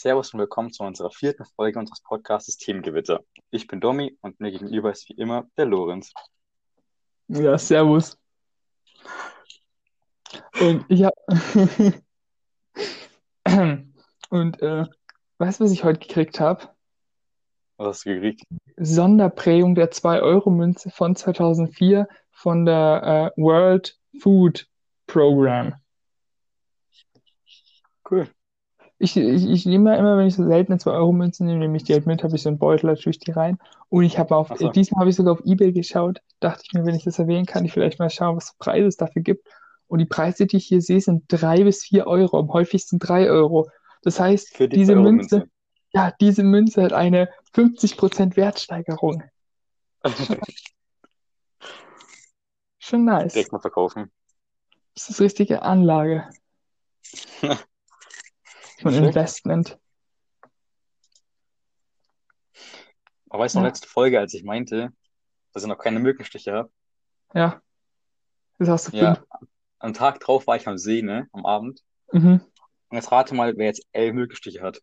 Servus und willkommen zu unserer vierten Folge unseres Podcasts Themengewitter. Ich bin Domi und mir gegenüber ist wie immer der Lorenz. Ja, servus. Und ich hab und äh, weißt du, was ich heute gekriegt habe? Was hast du gekriegt? Sonderprägung der 2-Euro-Münze von 2004 von der äh, World Food Program. Cool. Ich, ich, ich nehme immer, wenn ich so seltene 2-Euro-Münzen nehme, nehme ich die halt mit, habe ich so einen Beutel, da tue ich die rein. Und ich habe auf, so. diesmal habe ich sogar auf Ebay geschaut, dachte ich mir, wenn ich das erwähnen kann, ich vielleicht mal schauen, was für Preise es dafür gibt. Und die Preise, die ich hier sehe, sind 3 bis 4 Euro, am häufigsten 3 Euro. Das heißt, die diese 2 Euro Münze, Münze. ja, diese Münze hat eine 50% Wertsteigerung. Schon nice. Direkt mal verkaufen. Das ist richtige Anlage. Von Schön. Investment. Aber weißt du noch, Ja. letzte Folge, als ich meinte, dass ich noch keine Mückenstiche habe? Ja. Das hast du Ja, fünf. am Tag drauf war ich am See, ne, am Abend. Mhm. Und jetzt rate mal, wer jetzt elf Mückenstiche hat.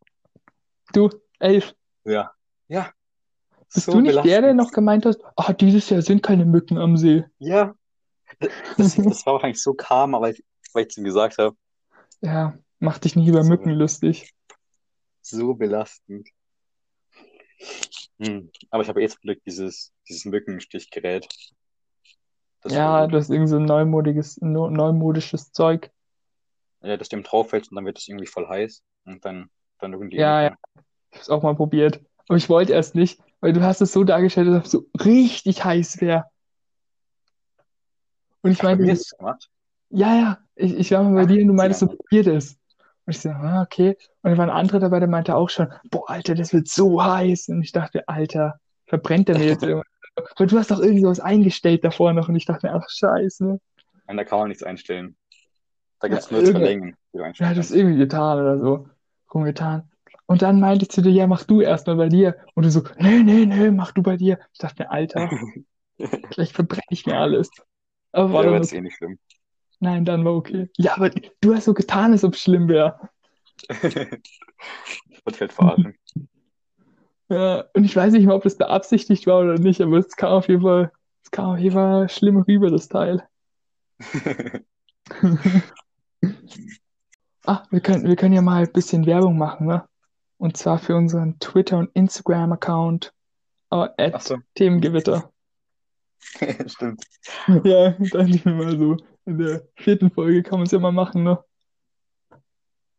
Du, elf. Ja. Ja. Bist So du nicht der, der belastend. noch gemeint hast, ah, dieses Jahr sind keine Mücken am See? Ja. Das, das war wahrscheinlich so Karma, weil ich, weil ich es ihm gesagt habe. Ja, mach dich nicht über So. Mücken lustig. So belastend. Hm. Aber ich habe jetzt Glück, dieses, dieses Mückenstichgerät. Das Ja, du hast irgend so ein neumodiges, no, neumodisches Zeug. Ja, dass dem drauf fällt und dann wird es irgendwie voll heiß. Und dann, dann irgendwie Ja, ja, ich hab's auch mal probiert. Aber ich wollte erst nicht, weil du hast es so dargestellt, dass es so richtig heiß wäre. Und ich so, ist es gemacht. ja, ja, ich, ich war mal bei Ach, dir und du ja. meintest so, probier das. Und ich so, ah, okay. Und dann war ein anderer dabei, der meinte auch schon, boah, Alter, das wird so heiß. Und ich dachte, Alter, verbrennt der mir jetzt irgendwas? Weil du hast doch irgendwie sowas eingestellt davor noch und ich dachte mir, ach, scheiße. Und da kann man nichts einstellen. Da Ja, gibt es nur zwei Längen, die du ja, das kannst. irgendwie getan oder so. Rumgetan. Und dann meinte ich zu dir, ja, mach du erstmal bei dir. Und du so, nee, nee, nee, mach du bei dir. Ich dachte mir, Alter, gleich verbrenne ich mir alles. Aber war Ja, es okay. eh nicht schlimm. Nein, dann war okay. Ja, aber du hast so getan, als ob es schlimm wäre. Wird halt verarschen. Ja, und ich weiß nicht mal, ob das beabsichtigt war oder nicht, aber es kam auf jeden Fall, es kam auf jeden Fall schlimm rüber, das Teil. Ah, wir können, wir können ja mal ein bisschen Werbung machen, ne? Und zwar für unseren Twitter- und Instagram-Account, äh, Ach at so. Themengewitter. Stimmt. Ja, dachte ich mir mal so. In der vierten Folge kann man es ja mal machen, ne?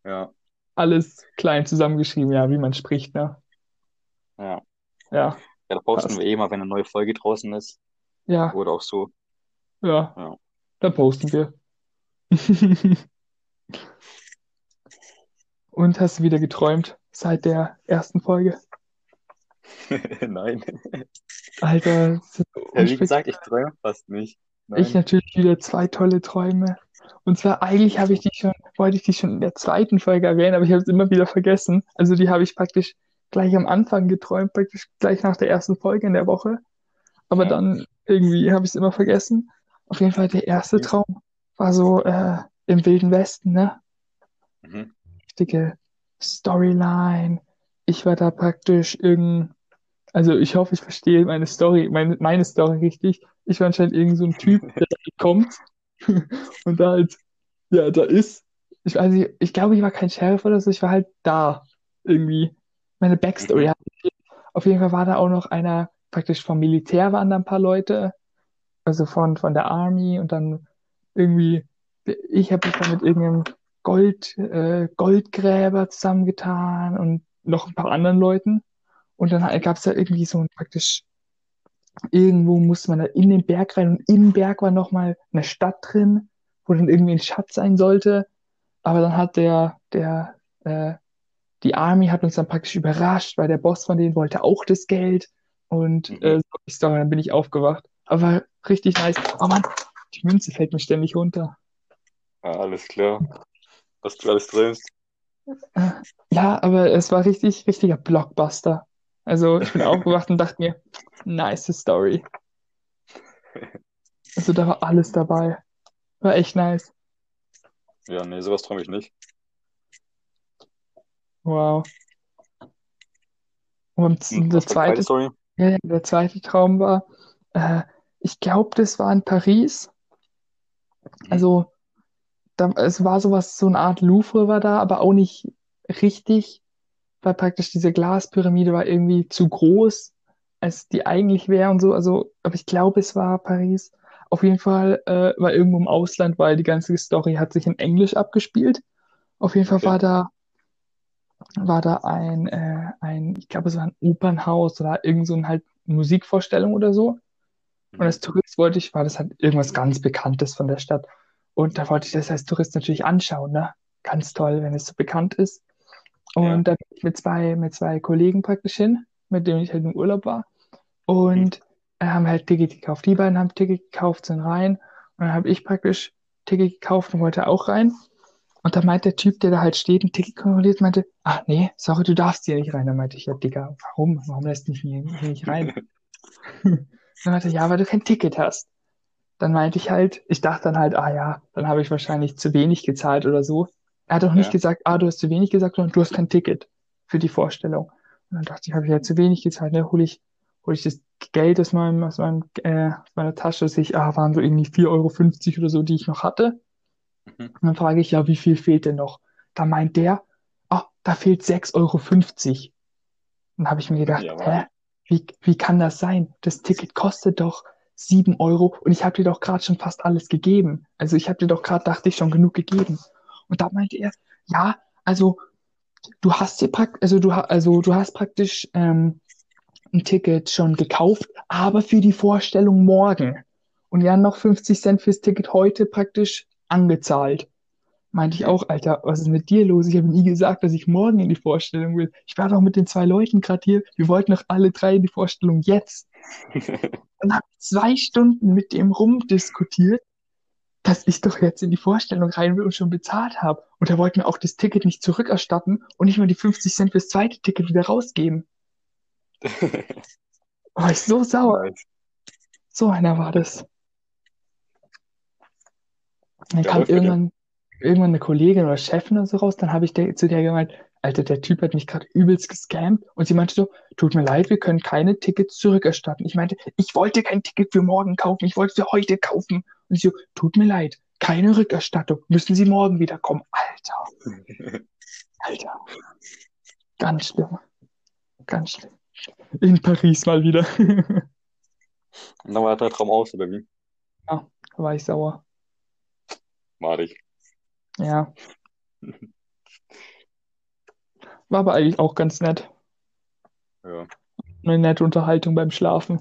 Ja, Alles klein zusammengeschrieben, ja, wie man spricht, ne? ja. Ja, Ja, da posten passt. wir eh mal, wenn eine neue Folge draußen ist. Ja, Oder auch so. ja, Ja. dann posten wir. Und hast du wieder geträumt seit der ersten Folge? Nein. Alter, Ja, wie gesagt, ich träume fast nicht. Ich Nein. natürlich wieder zwei tolle Träume. Und zwar eigentlich habe ich die schon, wollte ich die schon in der zweiten Folge erwähnen, aber ich habe es immer wieder vergessen. Also die habe ich praktisch gleich am Anfang geträumt, praktisch gleich nach der ersten Folge in der Woche. Aber Ja. dann irgendwie habe ich es immer vergessen. Auf jeden Fall der erste. Traum war so äh, im Wilden Westen, ne? Mhm. Richtige Storyline. Ich war da praktisch irgend, also ich hoffe, ich verstehe meine Story, meine, meine Story richtig. Ich war anscheinend irgend so ein Typ, der da kommt und da halt, ja, da ist. Ich weiß nicht, ich glaube, ich war kein Sheriff oder so, ich war halt da irgendwie. Meine Backstory Mhm. hat auf jeden Fall war da auch noch einer, praktisch vom Militär waren da ein paar Leute, also von, von der Army und dann irgendwie, ich habe mich da mit irgendeinem Gold, äh, Goldgräber zusammengetan und noch ein paar anderen Leuten. Und dann gab es da irgendwie so ein praktisch, irgendwo musste man da in den Berg rein und im Berg war nochmal eine Stadt drin, wo dann irgendwie ein Schatz sein sollte. Aber dann hat der, der, äh, die Army hat uns dann praktisch überrascht, weil der Boss von denen wollte auch das Geld. Und Mhm. äh, so Story, dann bin ich aufgewacht. Aber richtig nice. Oh Mann, die Münze fällt mir ständig runter. Ja, alles klar. Was du alles träumst. Äh, Ja, aber es war richtig, richtiger Blockbuster. Also ich bin aufgewacht und dachte mir, nice Story. Also da war alles dabei. War echt nice. Ja, nee, sowas träume ich nicht. Wow. Und Und der zweite ja, ja, der zweite Traum war, äh, ich glaube, das war in Paris. Mhm. Also, da, es war sowas, so eine Art Louvre war da, aber auch nicht richtig, weil praktisch diese Glaspyramide war irgendwie zu groß, als die eigentlich wäre und so. Also, aber ich glaube, es war Paris. Auf jeden Fall äh, war irgendwo im Ausland, weil die ganze Story hat sich in Englisch abgespielt. Auf jeden Fall Okay. war da, war da ein, äh, ein, ich glaube, es war ein Opernhaus oder irgend so ein halt Musikvorstellung oder so. Und als Mhm. Tourist wollte ich, war das halt irgendwas ganz Bekanntes von der Stadt. Und da wollte ich das als Tourist natürlich anschauen, ne? Ganz toll, wenn es so bekannt ist. Ja. Und da bin ich mit zwei, mit zwei Kollegen praktisch hin, mit denen ich halt im Urlaub war. Mhm. Und äh, haben halt Ticket gekauft. Die beiden haben Ticket gekauft, sind rein. Und dann habe ich praktisch Ticket gekauft und wollte auch rein. Und da meint der Typ, der da halt steht, ein Ticket kontrolliert, meinte, ah nee, sorry, du darfst hier nicht rein. Dann meinte ich, ja, Digga, warum? Warum lässt mich hier, hier nicht rein? Dann meinte er, ja, weil du kein Ticket hast. Dann meinte ich halt, ich dachte dann halt, ah ja, dann habe ich wahrscheinlich zu wenig gezahlt oder so. Er hat auch nicht Ja. gesagt, ah, du hast zu wenig gesagt, sondern du hast kein Ticket für die Vorstellung. Und dann dachte ich, habe ich ja zu wenig gezahlt, ne, hole ich, hole ich das Geld aus meinem, aus meinem, äh, aus meiner Tasche, sehe ich, ah, waren so irgendwie 4,50 Euro oder so, die ich noch hatte. Mhm. Und dann frage ich, ja, wie viel fehlt denn noch? Da meint der, ah, da fehlt 6,50 Euro. Dann habe ich mir gedacht, Ja, hä, wie, wie kann das sein? Das Ticket kostet doch 7 Euro und ich habe dir doch gerade schon fast alles gegeben. Also ich habe dir doch gerade, dachte ich, schon genug gegeben. Und da meinte er, ja, also du hast dir praktisch, also du, also du hast praktisch ähm, ein Ticket schon gekauft, aber für die Vorstellung morgen. Und ja, noch 50 Cent fürs Ticket heute praktisch angezahlt. Meinte ich auch, Alter, was ist mit dir los? Ich habe nie gesagt, dass ich morgen in die Vorstellung will. Ich war doch mit den zwei Leuten gerade hier. Wir wollten doch alle drei in die Vorstellung jetzt. Und habe zwei Stunden mit dem rumdiskutiert, dass ich doch jetzt in die Vorstellung rein will und schon bezahlt habe. Und er wollte mir auch das Ticket nicht zurückerstatten und nicht mal die 50 Cent fürs zweite Ticket wieder rausgeben. War ich so sauer. Nice. So einer war das. Dann Ja, kam irgendwann, irgendwann eine Kollegin oder Chefin oder so raus, dann habe ich der, zu der gemeint, Alter, der Typ hat mich gerade übelst gescammt und sie meinte so, tut mir leid, wir können keine Tickets zurückerstatten. Ich meinte, ich wollte kein Ticket für morgen kaufen, ich wollte es für heute kaufen. Und sie so, tut mir leid, keine Rückerstattung, müssen Sie morgen wieder kommen. Alter, Alter, ganz schlimm, ganz schlimm. In Paris mal wieder. Und dann war der Traum aus, oder wie? Ja, da war ich sauer. War ich. Ja. War aber eigentlich auch ganz nett. Ja. Eine nette Unterhaltung beim Schlafen.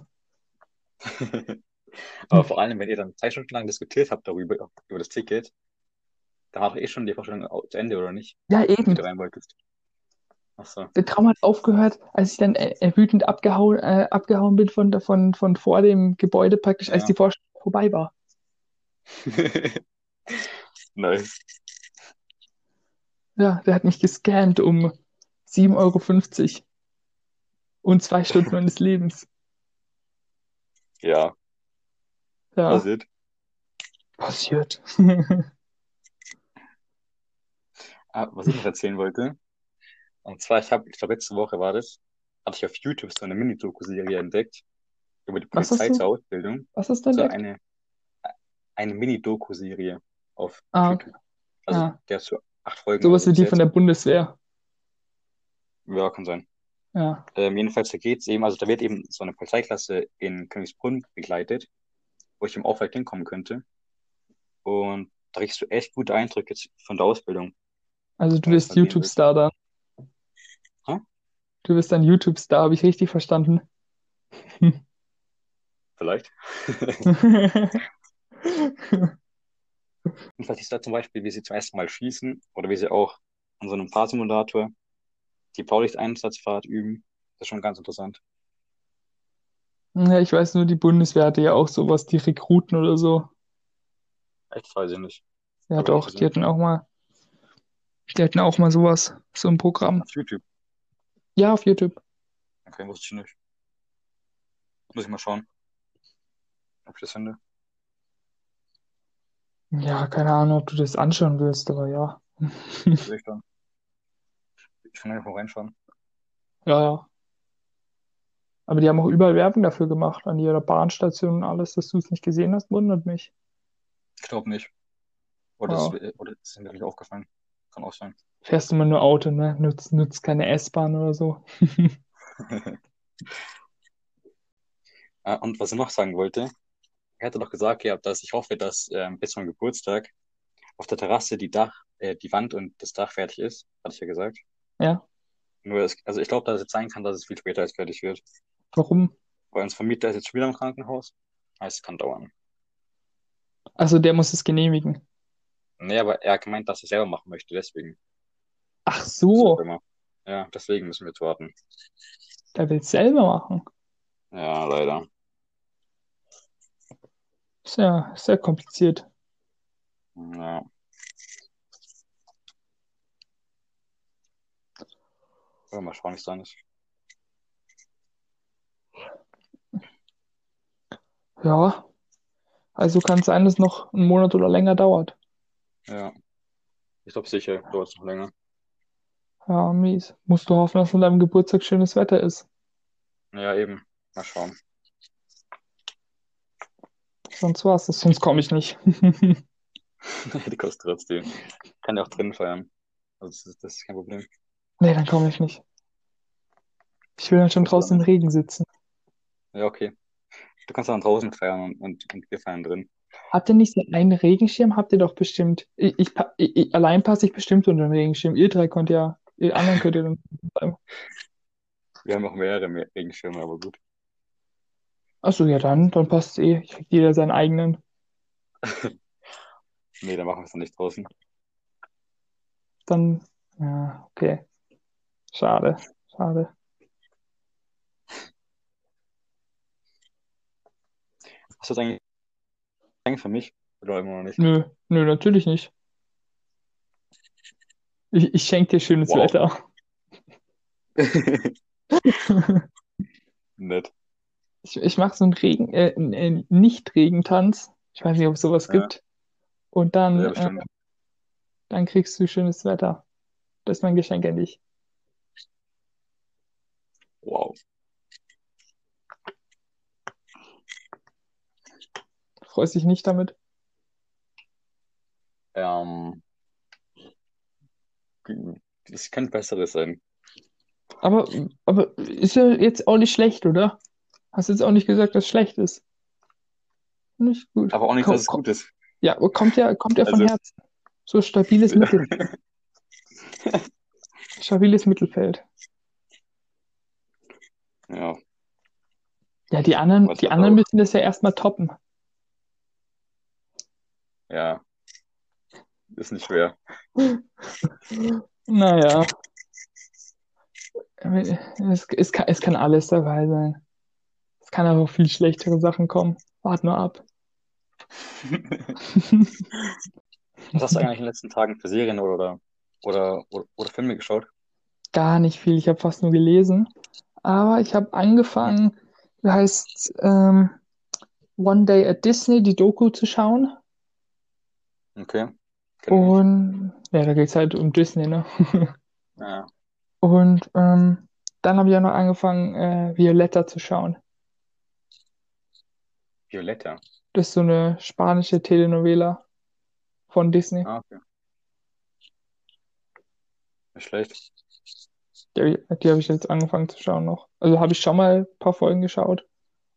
Aber vor allem, wenn ihr dann zwei Stunden lang diskutiert habt darüber, über das Ticket, dann war doch eh schon die Vorstellung zu Ende, oder nicht? Ja, eben. du rein wolltest. So. Der Traum hat aufgehört, als ich dann äh, äh, wütend abgehauen, äh, abgehauen bin von, von, von vor dem Gebäude praktisch, als Ja. die Vorstellung vorbei war. Nice. Ja, der hat mich gescammt um 7,50 Euro und zwei Stunden meines Lebens. Ja, Ja, passiert. passiert. Ah, was ich noch erzählen wollte. Und zwar, ich habe, ich glaube, letzte Woche war das, hatte ich auf YouTube so eine Mini-Doku-Serie entdeckt über die Polizei zur Ausbildung. Was hast du So entdeckt? eine, eine Mini-Doku-Serie auf Ah, YouTube. Also, ah, der ist so acht Folgen sowas so wie die von der Bundeswehr. Ja, kann sein. Ja. Ähm, jedenfalls, da geht's eben, also da wird eben so eine Polizeiklasse in Königsbrunn begleitet, wo ich im Aufwand hinkommen könnte. Und da kriegst du echt gute Eindrücke von der Ausbildung, Also du gehen wird. YouTube-Star da. Hä? Du bist ein YouTube-Star, habe ich richtig verstanden? Vielleicht. Jedenfalls ist da zum Beispiel, wie sie zum ersten Mal schießen oder wie sie auch an so einem Fahrsimulator die Blaulichteinsatzfahrt üben. Das ist schon ganz interessant. Ja, ich weiß nur, die Bundeswehr hatte ja auch sowas, die Rekruten oder so. Echt, weiß ich nicht. Ja, nicht doch, die hatten auch mal, die hatten auch mal sowas, so ein Programm. Auf YouTube. Ja, auf YouTube. Okay, wusste ich nicht. Muss ich mal schauen, ob ich das finde. Ja, keine Ahnung, ob du das anschauen willst, aber ja. Ich dann. Ich kann einfach mal reinschauen. Ja, ja. Aber die haben auch überall Werbung dafür gemacht, an ihrer Bahnstation und alles, dass du es nicht gesehen hast, wundert mich. Ich glaube nicht. Oder, Ja. das, oder ist mir nicht aufgefallen. Kann auch sein. Fährst immer nur Auto, ne? Nutzt, nutzt keine S-Bahn oder so. Ah, Und was ich noch sagen wollte, er hatte doch gesagt gehabt, dass ich hoffe, dass ähm, bis zum Geburtstag auf der Terrasse die Dach, äh, die Wand und das Dach fertig ist, hatte ich ja gesagt. Ja. Nur, es, also ich glaube, dass es jetzt sein kann, dass es viel später als fertig wird. Warum? Weil unser Vermieter ist jetzt schon wieder im Krankenhaus. Heißt, es kann dauern. Also der muss es genehmigen. Nee, aber er hat gemeint, dass er selber machen möchte, deswegen. Ach so. Ja, deswegen müssen wir jetzt warten. der will es selber machen. Ja, leider. Ist ja sehr kompliziert. Ja. Ja, mal schauen, wie es dann ist. Ja, also kann es sein, dass es noch einen Monat oder länger dauert. Ja. Ich glaube sicher, dauert es noch länger. Ja, mies. Musst du hoffen, dass an deinem Geburtstag schönes Wetter ist. Ja, eben. Mal schauen. Sonst war's das, sonst komme ich nicht. Die kostet trotzdem. Kann ja auch drin feiern. Also das ist, das ist kein Problem. Nee, dann komme ich nicht. Ich will dann schon draußen im Regen sitzen. Ja, okay. Du kannst dann draußen feiern und, und, und wir feiern drin. Habt ihr nicht so einen Regenschirm? Habt ihr doch bestimmt. Ich, ich, ich, ich allein passe ich bestimmt unter den Regenschirm. Ihr drei könnt ja, ihr anderen könnt ihr dann bleiben. Wir haben auch mehrere mehr Regenschirme, aber gut. Achso, ja dann, dann passt eh. Ich krieg jeder seinen eigenen. Nee, dann machen wir es dann nicht draußen. Dann, ja, okay. Schade, schade. Hast du das eigentlich für mich? Oder immer noch nicht? Nö, nö, natürlich nicht. Ich, ich schenke dir schönes Wow. Wetter. Nett. Ich, ich mache so einen Regen, äh, einen, äh, Nicht-Regentanz. Ich weiß nicht, ob es sowas Ja. gibt. Und dann, Ja, äh, dann kriegst du schönes Wetter. Das ist mein Geschenk an dich. Wow. Freust dich nicht damit? Ähm, es könnte besseres sein. Aber, aber ist ja jetzt auch nicht schlecht, oder? Hast jetzt auch nicht gesagt, dass es schlecht ist. Nicht gut. Aber auch nicht, Komm, dass es gut ist. ja, kommt ja, kommt ja von Also, Herzen. So stabiles Mittel, stabiles Mittelfeld. Ja, Ja, die anderen, was die anderen auch. müssen das ja erstmal toppen. Ja, ist nicht schwer. Naja, es, es kann, es kann alles dabei sein. Es kann aber auch viel schlechtere Sachen kommen. Wart nur ab. Was hast du eigentlich in den letzten Tagen für Serien oder, oder, oder, oder Filme geschaut? Gar nicht viel. Ich habe fast nur gelesen. Aber ich habe angefangen, wie heißt ähm, One Day at Disney, die Doku zu schauen. Okay. Und ja, da geht es halt um Disney, ne? Ja, Und ähm, dann habe ich auch noch angefangen, äh, Violetta zu schauen. Violetta. Das ist so eine spanische Telenovela von Disney. Ah, okay. Nicht schlecht. Die, ich- die habe ich jetzt angefangen zu schauen noch. Also habe ich schon mal ein paar Folgen geschaut.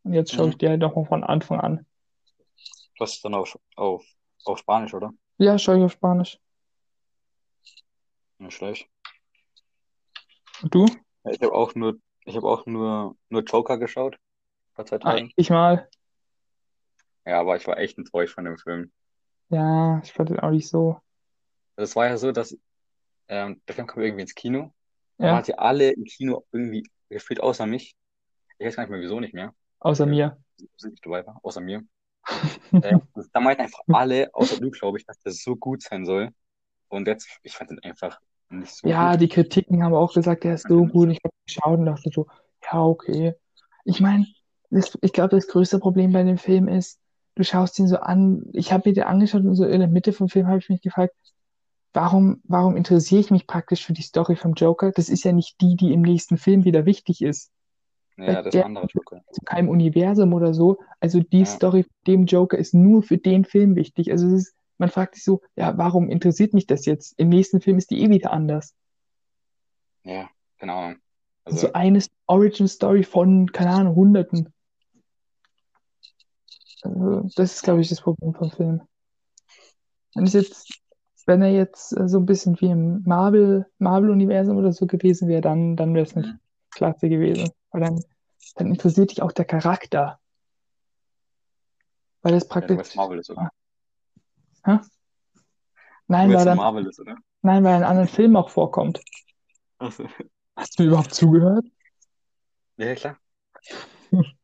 Und jetzt schaue ich Mhm. die halt nochmal von Anfang an. Du hast es dann auf, auf, auf Spanisch, oder? Ja, schaue ich auf Spanisch. Nicht schlecht. Und du? Ja, Ich habe auch nur, ich habe auch nur, nur Joker geschaut vor zwei Ah, Tagen. ich mal. Ja, aber ich war echt enttäuscht von dem Film. Ja, ich fand den auch nicht so. Also es war ja so, dass ähm, der Film kam irgendwie ins Kino. Man Ja, hatte alle im Kino irgendwie gefühlt außer mich. Ich weiß gar nicht mehr, wieso nicht mehr. außer Weil mir. ich nicht dabei war, außer mir. Ähm, da meinten einfach alle, außer du, glaube ich, dass das so gut sein soll. Und jetzt, ich fand den einfach nicht so Ja, gut. die Kritiken haben auch gesagt, der ist Ich so den gut. nicht Ich habe geschaut und dachte so, ja, okay. Ich meine, ich glaube, das größte Problem bei dem Film ist, du schaust ihn so an. Ich habe mir den angeschaut und so in der Mitte vom Film habe ich mich gefragt, warum, warum interessiere ich mich praktisch für die Story vom Joker? Das ist ja nicht die, die im nächsten Film wieder wichtig ist. Ja, das ist der- ein anderer Joker. zu keinem Universum oder so. Also die Ja. Story dem Joker ist nur für den Film wichtig. Also ist, man fragt sich so, ja, warum interessiert mich das jetzt? Im nächsten Film ist die eh wieder anders. Ja, Ahnung. Also Also, eine Origin Story von, keine Ahnung, Hunderten. Also das ist, glaube ich, das Problem vom Film. Wenn es jetzt, wenn er jetzt äh, so ein bisschen wie im Marvel, Marvel-Universum oder so gewesen wäre, dann, dann wäre es nicht Mhm. klasse gewesen. Weil dann, dann interessiert dich auch der Charakter. Weil das ja, du praktisch. weißt, Marvel ist, oder? Hä? Nein, weil dann, Marvel ist, oder? nein, weil er in anderen Filmen auch vorkommt. Also, Hast du mir überhaupt zugehört? ja, klar.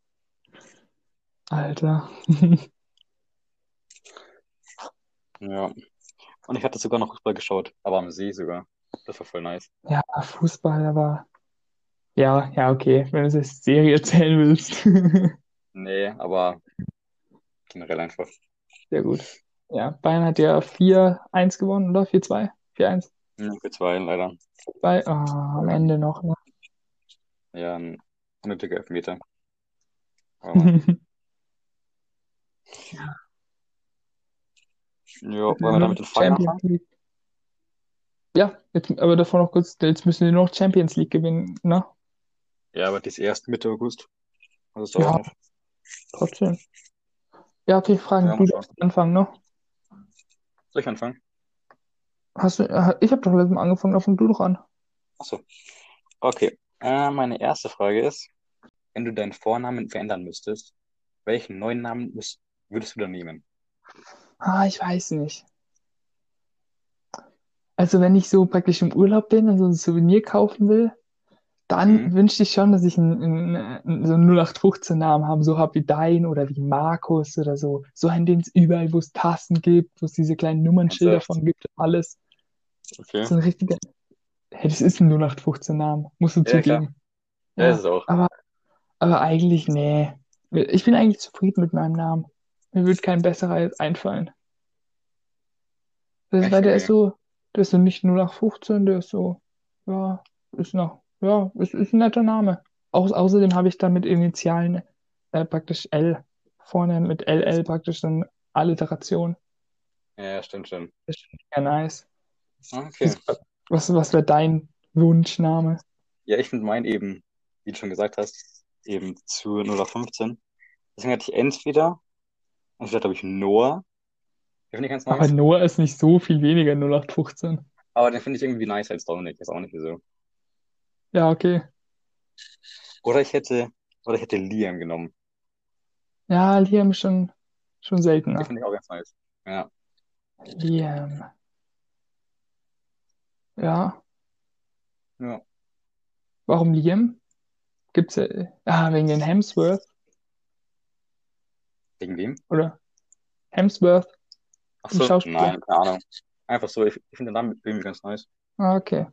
Alter. Ja. Und ich hatte sogar noch Fußball geschaut, aber am See sogar. Das war voll nice. Ja, Fußball, aber. Ja, ja, okay, wenn du es als Serie erzählen willst. Nee, aber generell einfach. Sehr gut. Ja, Bayern hat ja 4-1 gewonnen, oder? 4-2? 4-1? Ja, für zwei leider. Bei, ah, am Ende noch, ne? Ja, ein unnötiger Elfmeter. Aber ja, wollen wir damit den anfangen? Ja, jetzt, aber davor noch kurz, jetzt müssen wir noch Champions League gewinnen, ne? Ja, aber das erst Mitte August. Ist Ja. noch. Trotzdem. Ja, okay, Fragen. Ja, Du darfst anfangen, ne? Soll ich anfangen? Hast du, ich habe doch letztes Mal angefangen, da fang du doch an. Achso. Okay. Äh, meine erste Frage ist, wenn du deinen Vornamen verändern müsstest, welchen neuen Namen würdest du dann nehmen? Ah, ich weiß nicht. Also wenn ich so praktisch im Urlaub bin und so ein Souvenir kaufen will, dann Mhm. wünschte ich schon, dass ich einen, einen, so einen 0815-Namen habe, so hab wie dein oder wie Markus oder so. So einen, den es überall, wo es Tassen gibt, wo es diese kleinen Nummernschilder von gibt, alles. Okay. So ein richtiger. Hey, das ist ein 0815-Name, musst du Ja, klar. zugeben. Ja, Ja, ist auch. aber, aber eigentlich, nee. Ich bin eigentlich zufrieden mit meinem Namen. Mir wird kein besserer einfallen. Das, weil der ist so, der ist so nicht 0815, der ist so, ja, ist noch, ja, ist, ist ein netter Name. Au außerdem habe ich da mit Initialen äh, praktisch L vorne mit LL praktisch eine Alliteration. Ja, stimmt schon. Das ist sehr nice. Okay. Was, was wäre dein Wunschname? Ja, ich finde meinen eben, wie du schon gesagt hast, eben zu 0815. Deswegen hatte ich entweder, entweder glaube ich Noah. Den finde ich ganz Aber nice. Noah ist nicht so viel weniger 0815. Aber den finde ich irgendwie nice als Dominik. Ist auch nicht wieso. Ja, okay. Oder ich hätte, oder ich hätte Liam genommen. Ja, Liam ist schon, schon Den seltener. finde ich auch ganz nice. Ja. Liam. Ja, Ja. warum Liam? Gibt's ja, ah, wegen den Hemsworth, Wegen wem? oder? Hemsworth, Ach so, nein, keine Ahnung. Einfach so, ich, ich finde den Namen irgendwie ganz nice. Ah, okay.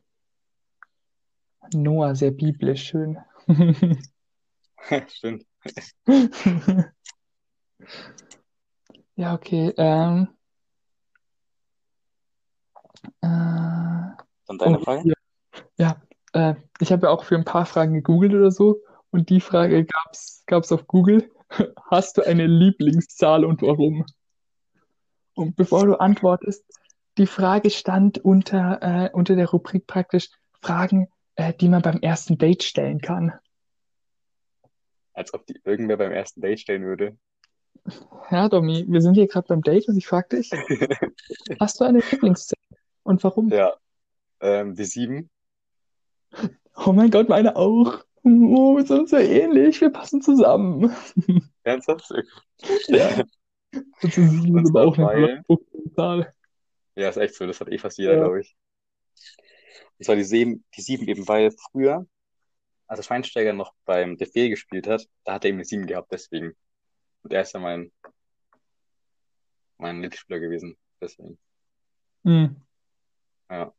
Noah, sehr biblisch, schön. Stimmt. Ja, okay. Ähm, äh, Dann deine oh, Frage? hier. Ja, äh, ich habe ja auch für ein paar Fragen gegoogelt oder so und die Frage gab's, gab's auf Google. Hast du eine Lieblingszahl und warum? Und bevor du antwortest, die Frage stand unter, äh, unter der Rubrik praktisch Fragen, äh, die man beim ersten Date stellen kann. Als ob die irgendwer beim ersten Date stellen würde. Ja, Domi, wir sind hier gerade beim Date und ich frage dich, hast du eine Lieblingszahl und warum? Ja. Ähm, die sieben. Oh mein Gott, meine auch. Oh, wir sind so ähnlich, wir passen zusammen. Ernsthaft? Ja, das ist auch eine weil, 0815-Zahl. ja, ist echt so, das hat eh fast jeder, Ja. glaube ich. Und zwar die sieben, die sieben eben, weil früher, als der Schweinsteiger noch beim DFB gespielt hat, da hat er eben eine sieben gehabt, deswegen. Und er ist ja mein, mein Lieblingsspieler gewesen, deswegen. Hm. Ja.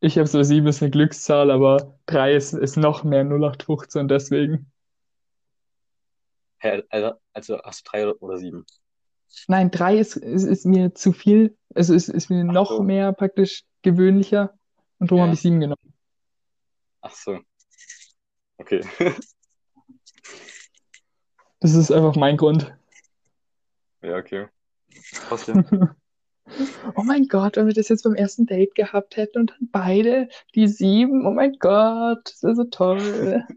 Ich habe so sieben ist eine Glückszahl, aber drei ist, ist noch mehr 0815, deswegen. Hä, Also, also hast du drei oder- oder sieben? Nein, drei ist, ist, ist mir zu viel, also ist, ist mir Ach noch so. mehr praktisch gewöhnlicher und darum habe Ja. ich sieben genommen. Ach so. Okay. Das ist einfach mein Grund. Ja, okay. Trotzdem. Oh mein Gott, wenn wir das jetzt beim ersten Date gehabt hätten und dann beide die sieben, oh mein Gott, das wäre so toll.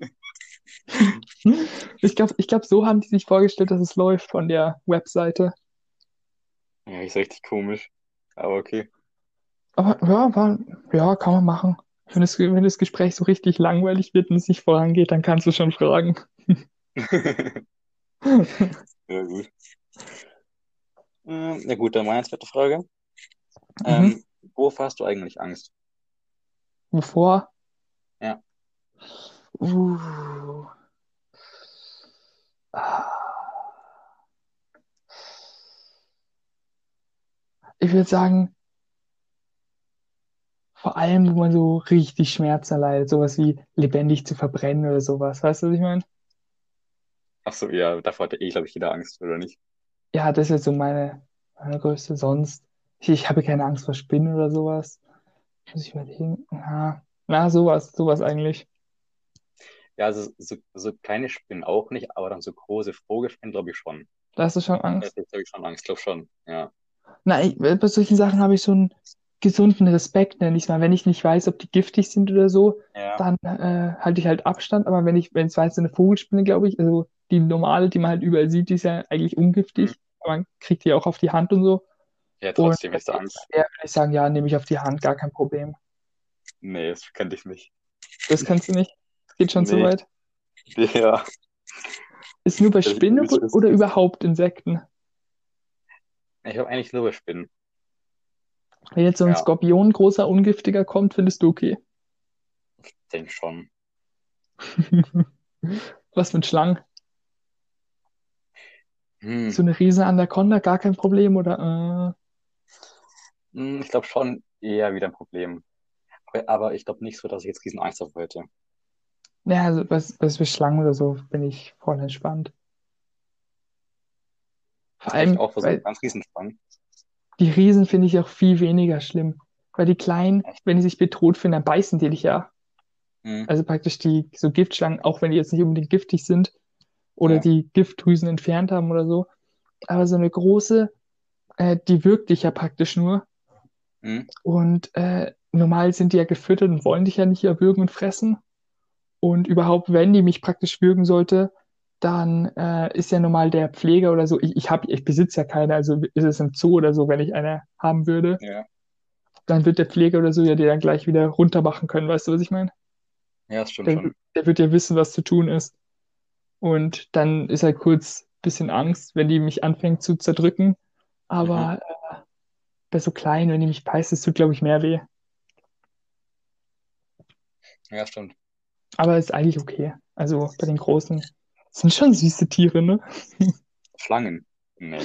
Ich glaube, ich glaub, so haben die sich vorgestellt, dass es läuft von der Webseite. Ja, ist richtig komisch. Aber okay. Aber ja, war, ja, kann man machen. Wenn das, wenn das Gespräch so richtig langweilig wird und es nicht vorangeht, dann kannst du schon fragen. Ja, gut. Ähm, ja gut, dann meine zweite Frage. Mhm. Ähm, wovor hast du eigentlich Angst? Wovor? Ja. Uh. Ah. Ich würde sagen, vor allem, wo man so richtig Schmerzen erleidet, sowas wie lebendig zu verbrennen oder sowas. Weißt du, was ich meine? Ach so, ja, davor hatte eh, glaube ich, jeder Angst, oder nicht? Ja, das ist jetzt so meine, meine größte sonst. Ich, ich habe keine Angst vor Spinnen oder sowas. Muss ich überlegen. Na, na, sowas, sowas eigentlich. Ja, also so, so kleine Spinnen auch nicht, aber dann so große Vogelspinnen, glaube ich schon. Da hast du schon Da Angst. habe ich schon Angst, glaube schon. Ja. Na, ich, bei solchen Sachen habe ich so einen gesunden Respekt, nenne ich mal. Wenn ich nicht weiß, ob die giftig sind oder so, Ja. dann äh, halte ich halt Abstand. Aber wenn ich, wenn es weiß, so eine Vogelspinne, glaube ich, also die normale, die man halt überall sieht, die ist ja eigentlich Mhm. ungiftig. Aber man kriegt die auch auf die Hand und so. Ja, Und trotzdem ist da Angst. ja, würde ich sagen, ja, nehme ich auf die Hand, gar kein Problem. Nee, das könnte ich nicht. Das kannst du nicht. Das geht schon zu Nee. weit. Ja. Ist nur bei Das ist Spinnen oder, oder überhaupt Insekten? Ich habe eigentlich nur bei Spinnen. Wenn jetzt so ein Ja. Skorpion, großer, ungiftiger kommt, findest du okay. Ich denke schon. Was mit Schlangen? Hm. So eine riesen Anaconda, gar kein Problem, oder? Äh, Hm, Ich glaube schon eher wieder ein Problem. Aber, aber ich glaube nicht so, dass ich jetzt riesen Angst davor hätte. ja, also was, was für Schlangen oder so, bin ich voll entspannt. Vor allem, auch so ganz riesen Schlangen. die Riesen finde ich auch viel weniger schlimm. Weil die Kleinen, Echt? wenn die sich bedroht finden, dann beißen die dich ja. Hm. Also praktisch die so Giftschlangen, auch wenn die jetzt nicht unbedingt giftig sind oder Ja. die Giftdrüsen entfernt haben oder so. Aber so eine große, äh, die wirkt dich ja praktisch nur. Hm. Und äh, normal sind die ja gefüttert und wollen dich ja nicht erwürgen und fressen. Und überhaupt, wenn die mich praktisch würgen sollte, dann äh, ist ja normal der Pfleger oder so. Ich, ich hab, ich besitze ja keine, also ist es im Zoo oder so, wenn ich eine haben würde, Ja. dann wird der Pfleger oder so ja dir dann gleich wieder runter machen können. Weißt du, was ich meine? Ja, das stimmt Der, schon. der wird ja wissen, was zu tun ist. Und dann ist halt kurz bisschen Angst, wenn die mich anfängt zu zerdrücken. Aber äh, bei so kleinen, wenn die mich beißt, das tut, glaube ich, mehr weh. Ja, stimmt. Aber ist eigentlich okay. Also bei den Großen sind schon süße Tiere, ne? Schlangen? Nee,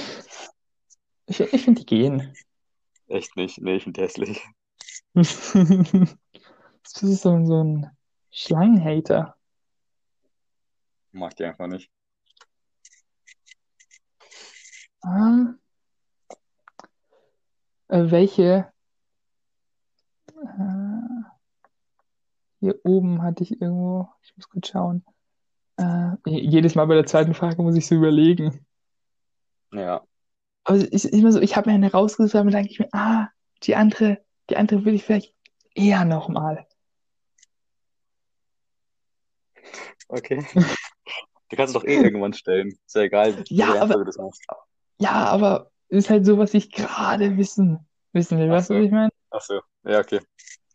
Ich, ich finde, die gehen. echt nicht. Nee, ich finde hässlich. Das ist so, so ein Schlangenhater. Mag die einfach nicht. Ähm, äh, welche? Äh, hier oben hatte ich irgendwo, ich muss kurz schauen. Äh, jedes Mal bei der zweiten Frage muss ich so überlegen. Ja. Aber es ist immer so, ich habe mir eine rausgesucht, aber dann denke ich mir, ah, die andere, die andere will ich vielleicht eher nochmal. Okay. Die kannst du doch eh irgendwann stellen. Ist ja egal, wie Ja, aber- du das machst. Ja, aber ist halt so, was ich gerade wissen, wissen will. Weißt du, was ich meine? Ach so. Ja, okay.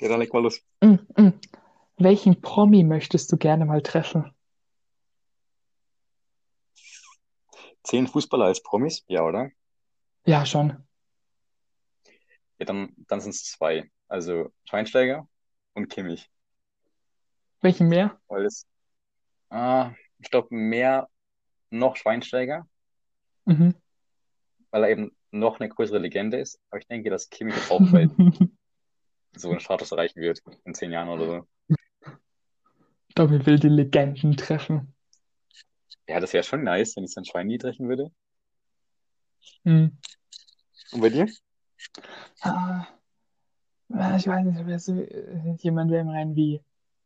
Ja, dann leg mal los. Mm, mm. Welchen Promi möchtest du gerne mal treffen? Zehn Fußballer als Promis? Ja, oder? Ja, schon. Ja, dann, dann sind es zwei. Also Schweinsteiger und Kimmich. Welchen mehr? Weil es, ah, ich glaube, mehr noch Schweinsteiger, Mhm. weil er eben noch eine größere Legende ist. Aber ich denke, dass Kimmich auch bald so einen Status erreichen wird. In zehn Jahren oder so. Tommy will die Legenden treffen. Ja, das wäre schon nice, wenn ich so ein Schwein nie treffen würde. Hm. Und bei dir? Ah, ich weiß nicht, wer so, äh, jemand wäre mir rein wie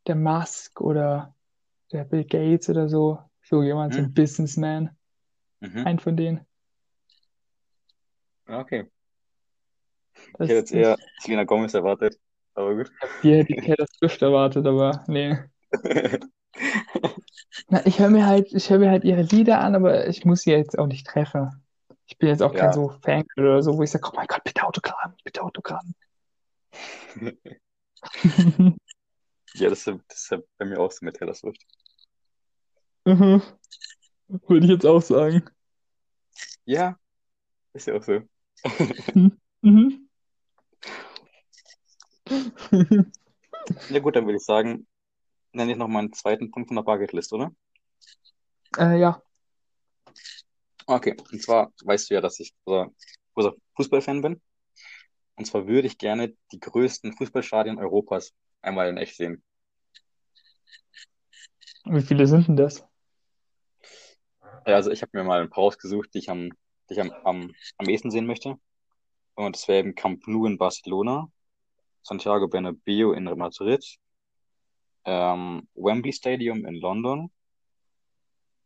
der Musk oder der Bill Gates oder so. So jemand, so ein Hm. Businessman. Mhm. Einen von denen. Ja, okay. Das Ich hätte jetzt eher. Selena Gomez erwartet, aber gut. Dir hätte ich Taylor Swift erwartet, aber nee. Na, ich höre mir halt, ich höre mir halt ihre Lieder an, aber ich muss sie jetzt auch nicht treffen. Ich bin jetzt auch kein Ja, so Fan oder so, wo ich sage, oh mein Gott, bitte Autogramm, bitte Autogramm. ja, das ist, das ist ja bei mir auch so mit Taylor Swift. Mhm. Würde ich jetzt auch sagen. Ja, ist ja auch so. Mhm. Ja gut, dann würde ich sagen, nenne ich noch meinen zweiten Punkt von der Bucketlist, oder? Äh, ja, Okay, und zwar weißt du ja, dass ich großer, großer Fußballfan bin. Und zwar würde ich gerne die größten Fußballstadien Europas einmal in echt sehen. wie viele sind denn das? Also ich habe mir mal ein paar rausgesucht, die ich am, die ich am, am, am ehesten sehen möchte. Und das wäre eben Camp Nou in Barcelona, Santiago Bernabéu in Madrid, ähm, Wembley Stadium in London,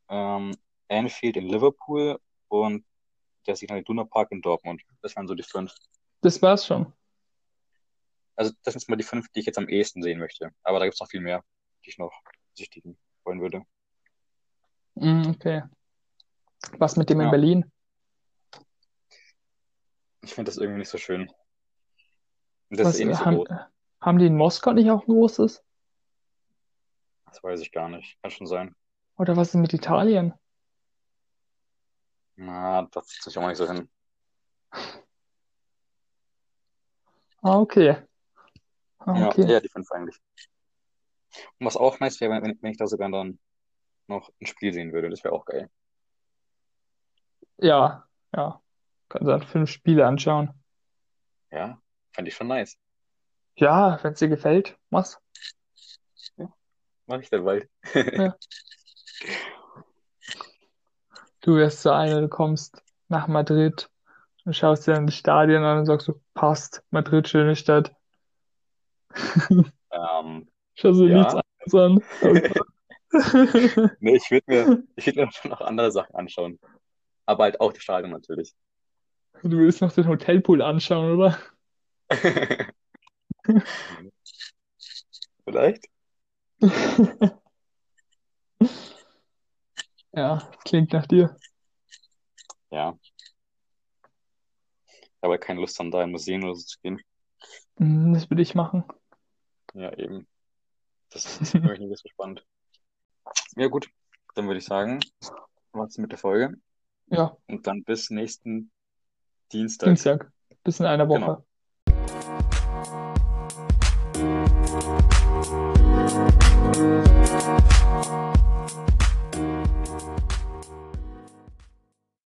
ähm, Anfield in Liverpool und der Signal Iduna Park in Dortmund. Das wären so die fünf. Das war's schon. Also das sind jetzt mal die fünf, die ich jetzt am ehesten sehen möchte. Aber da gibt's noch viel mehr, die ich noch besichtigen wollen würde. Mhm, okay. Was mit dem in Ja, Berlin? ich finde das irgendwie nicht so schön. Das ist Was, eh äh, nicht so haben, groß. haben die in Moskau nicht auch ein großes? Das weiß ich gar nicht. Kann schon sein. Oder was ist mit Italien? Na, das zieht sich auch nicht so hin. Ah, okay. Ah, Ja, okay. eher die fünf eigentlich. Und was auch nice wäre, wenn, wenn ich da sogar dann noch ein Spiel sehen würde. Das wäre auch geil. Ja, ja. Kannst dann fünf Spiele anschauen. Ja, fand ich schon nice. Ja, wenn es dir gefällt, was? Ja, mach ich dann bald. Ja. Du wärst so einer, du kommst nach Madrid und schaust dir dann das Stadion an und sagst so, passt, Madrid, schöne Stadt. Ähm, Schaust dir nichts ja. anderes an. Okay. Nee, ich würde mir, ich würde mir schon noch andere Sachen anschauen. Aber halt auch das Stadion natürlich. Du willst noch den Hotelpool anschauen, oder? Vielleicht? Ja, klingt nach dir. Ja. Aber keine Lust dann da in Museen oder so zu gehen. Hm, Das würde ich machen. Ja, eben. Das ist wirklich nicht so spannend. Ja, gut. Dann würde ich sagen, war's mit der Folge. Ja. Und dann bis nächsten Dienstag. Dienstag. Bis in einer Woche. Genau.